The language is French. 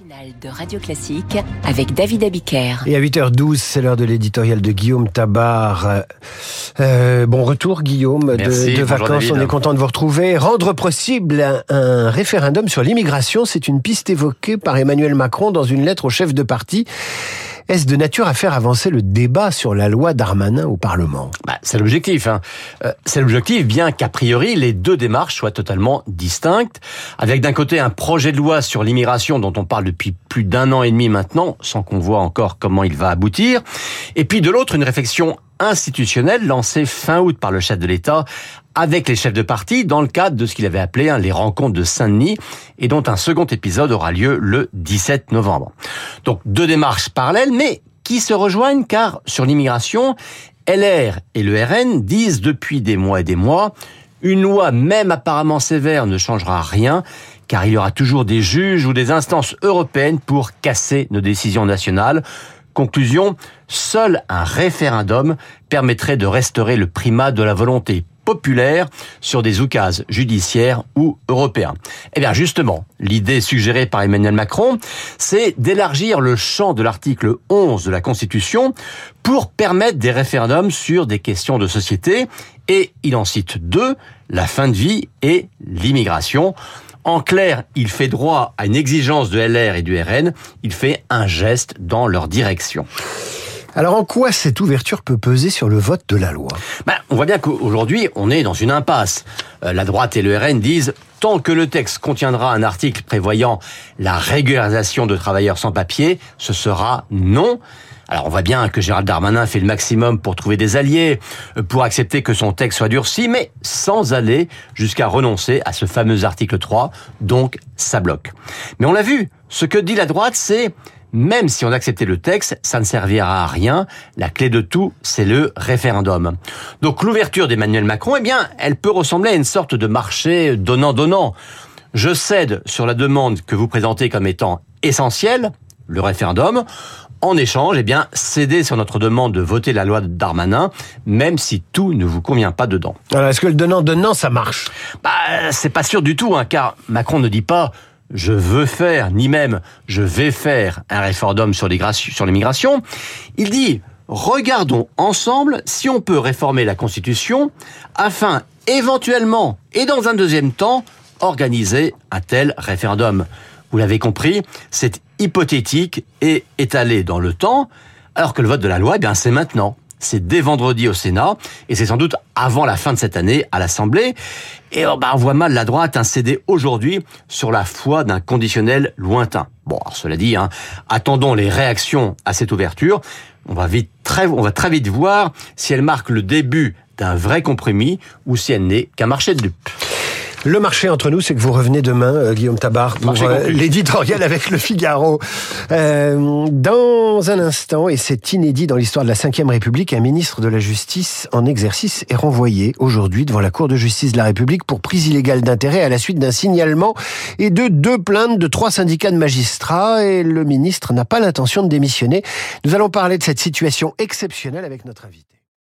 matinale de Radio Classique avec David Abiker. Et à 8h12, c'est l'heure de l'éditorial de Guillaume Tabar. Euh, bon retour Guillaume Merci, de, vacances, David. on est content de vous retrouver. Rendre possible un, un référendum sur l'immigration, c'est une piste évoquée par Emmanuel Macron dans une lettre au chef de parti. Est-ce de nature à faire avancer le débat sur la loi Darmanin au Parlement? Bah, c'est l'objectif. Hein. Euh, c'est l'objectif, bien qu'a priori les deux démarches soient totalement distinctes, avec d'un côté un projet de loi sur l'immigration dont on parle depuis plus d'un an et demi maintenant, sans qu'on voit encore comment il va aboutir, et puis de l'autre une réflexion institutionnelle lancée fin août par le chef de l'État avec les chefs de parti dans le cadre de ce qu'il avait appelé hein, les rencontres de Saint-Denis et dont un second épisode aura lieu le 17 novembre. Donc deux démarches parallèles mais qui se rejoignent car sur l'immigration, LR et le RN disent depuis des mois et des mois une loi même apparemment sévère ne changera rien car il y aura toujours des juges ou des instances européennes pour casser nos décisions nationales. Conclusion, seul un référendum permettrait de restaurer le primat de la volonté populaire sur des oukases judiciaires ou européens. Eh bien justement, l'idée suggérée par Emmanuel Macron, c'est d'élargir le champ de l'article 11 de la Constitution pour permettre des référendums sur des questions de société, et il en cite deux, la fin de vie et l'immigration. En clair, il fait droit à une exigence de LR et du RN, il fait un geste dans leur direction. Alors en quoi cette ouverture peut peser sur le vote de la loi? Ben, on voit bien qu'aujourd'hui, on est dans une impasse. Euh, la droite et le RN disent tant que le texte contiendra un article prévoyant la régularisation de travailleurs sans papier, ce sera non. Alors on voit bien que Gérald Darmanin fait le maximum pour trouver des alliés, euh, pour accepter que son texte soit durci, mais sans aller jusqu'à renoncer à ce fameux article 3, donc ça bloque. Mais on l'a vu, ce que dit la droite, c'est même si on acceptait le texte, ça ne servira à rien. La clé de tout, c'est le référendum. Donc l'ouverture d'Emmanuel Macron, eh bien, elle peut ressembler à une sorte de marché donnant-donnant. Je cède sur la demande que vous présentez comme étant essentielle, le référendum. En échange, eh bien, cédez sur notre demande de voter la loi de Darmanin, même si tout ne vous convient pas dedans. Alors est-ce que le donnant-donnant, ça marche? Bah, c'est pas sûr du tout, hein, car Macron ne dit pas je veux faire, ni même je vais faire un référendum sur l'immigration. Il dit regardons ensemble si on peut réformer la Constitution afin éventuellement et dans un deuxième temps organiser un tel référendum. Vous l'avez compris, c'est hypothétique et étalé dans le temps, alors que le vote de la loi, eh bien, c'est maintenant. C'est dès vendredi au Sénat, et c'est sans doute avant la fin de cette année à l'Assemblée. Et oh, bah, on voit mal la droite hein, céder aujourd'hui sur la foi d'un conditionnel lointain. Bon, alors, cela dit, hein, attendons les réactions à cette ouverture. On va très, on va très vite voir si elle marque le début d'un vrai compromis ou si elle n'est qu'un marché de dupes. Le marché entre nous, c'est que vous revenez demain, euh, Guillaume Tabar, pour euh, l'éditorial avec le Figaro. Euh, dans un instant, et c'est inédit dans l'histoire de la Ve République, un ministre de la Justice en exercice est renvoyé aujourd'hui devant la Cour de justice de la République pour prise illégale d'intérêt à la suite d'un signalement et de deux plaintes de trois syndicats de magistrats. Et le ministre n'a pas l'intention de démissionner. Nous allons parler de cette situation exceptionnelle avec notre invité.